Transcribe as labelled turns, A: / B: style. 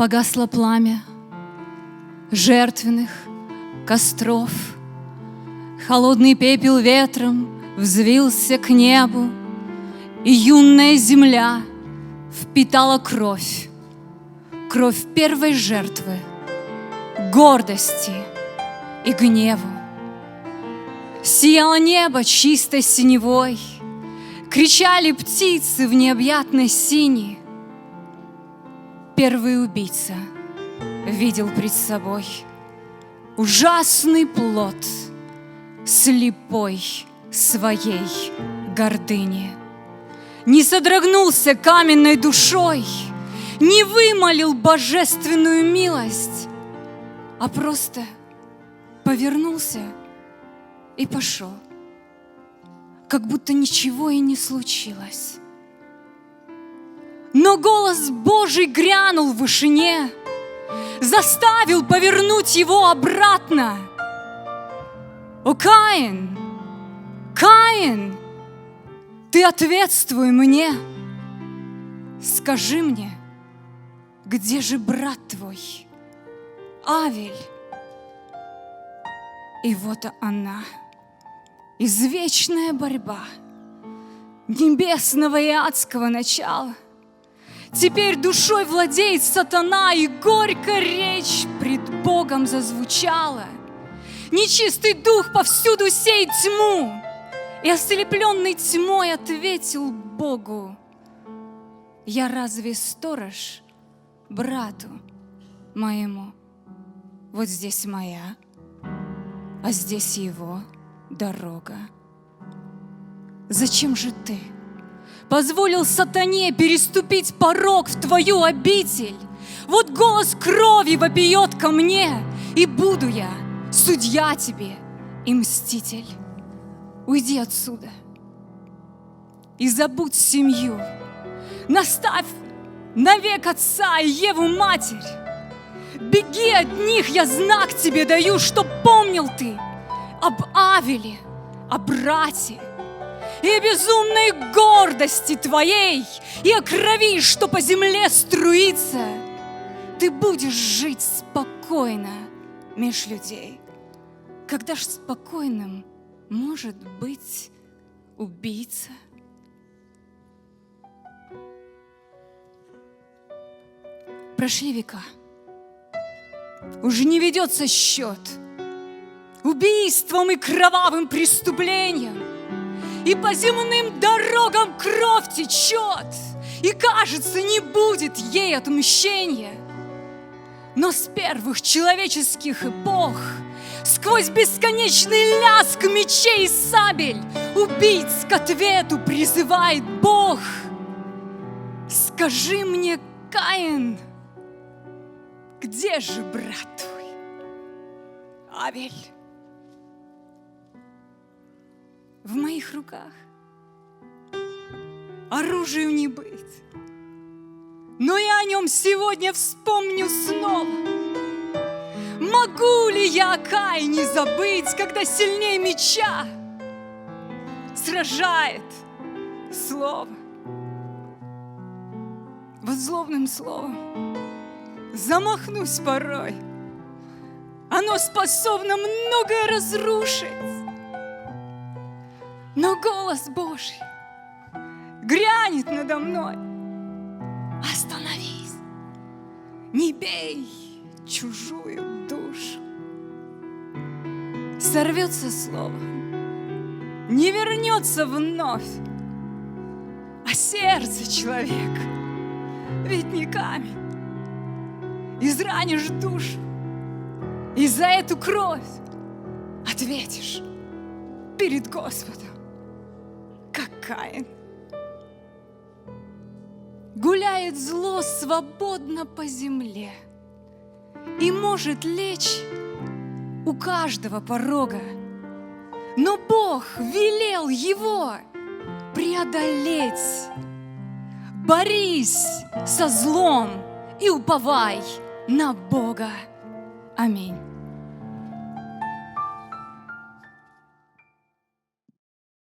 A: Погасло пламя жертвенных костров, Холодный пепел ветром взвился к небу, И юная земля впитала кровь, Кровь первой жертвы, гордости и гневу. Сияло небо чистой синевой, Кричали птицы в необъятной сине. Первый убийца видел пред собой Ужасный плод слепой своей гордыни. Не содрогнулся каменной душой, Не вымолил божественную милость, А просто повернулся и пошел – как будто ничего и не случилось. Но голос Божий грянул в вышине, заставил повернуть его обратно. О, Каин, Каин, ты ответствуй мне. Скажи мне, где же брат твой, Авель? И вот она — извечная борьба небесного и адского начала. Теперь душой владеет сатана, и горько речь пред Богом зазвучала. Нечистый дух повсюду сеет тьму, и ослепленный тьмой ответил Богу, «Я разве сторож брату моему? Вот здесь моя, а здесь его» дорога. Зачем же ты позволил сатане переступить порог в твою обитель? Вот голос крови вопиет ко мне, и буду я судья тебе и мститель. Уйди отсюда и забудь семью. Наставь навек отца и Еву матерь. Беги от них, я знак тебе даю, чтоб помнил ты – об Авеле, о брате, и о безумной гордости твоей, и о крови, что по земле струится. Ты будешь жить спокойно меж людей. Когда ж спокойным может быть убийца? Прошли века. Уже не ведется счет – убийством и кровавым преступлением. И по земным дорогам кровь течет, и кажется, не будет ей отмщения. Но с первых человеческих эпох Сквозь бесконечный ляск мечей и сабель Убийц к ответу призывает Бог. Скажи мне, Каин, где же брат твой, Авель? В моих руках. Оружию не быть. Но я о нем сегодня вспомню снова. Могу ли я Кай не забыть, когда сильнее меча сражает слово? Вот злобным словом замахнусь порой. Оно способно многое разрушить. Но голос Божий грянет надо мной. Остановись, не бей чужую душу. Сорвется слово, не вернется вновь, а сердце человека ведь не камень. Изранишь душу, и за эту кровь ответишь перед Господом Каин. Гуляет зло свободно по земле и может лечь у каждого порога. Но Бог велел его преодолеть. Борись со злом и уповай на Бога. Аминь.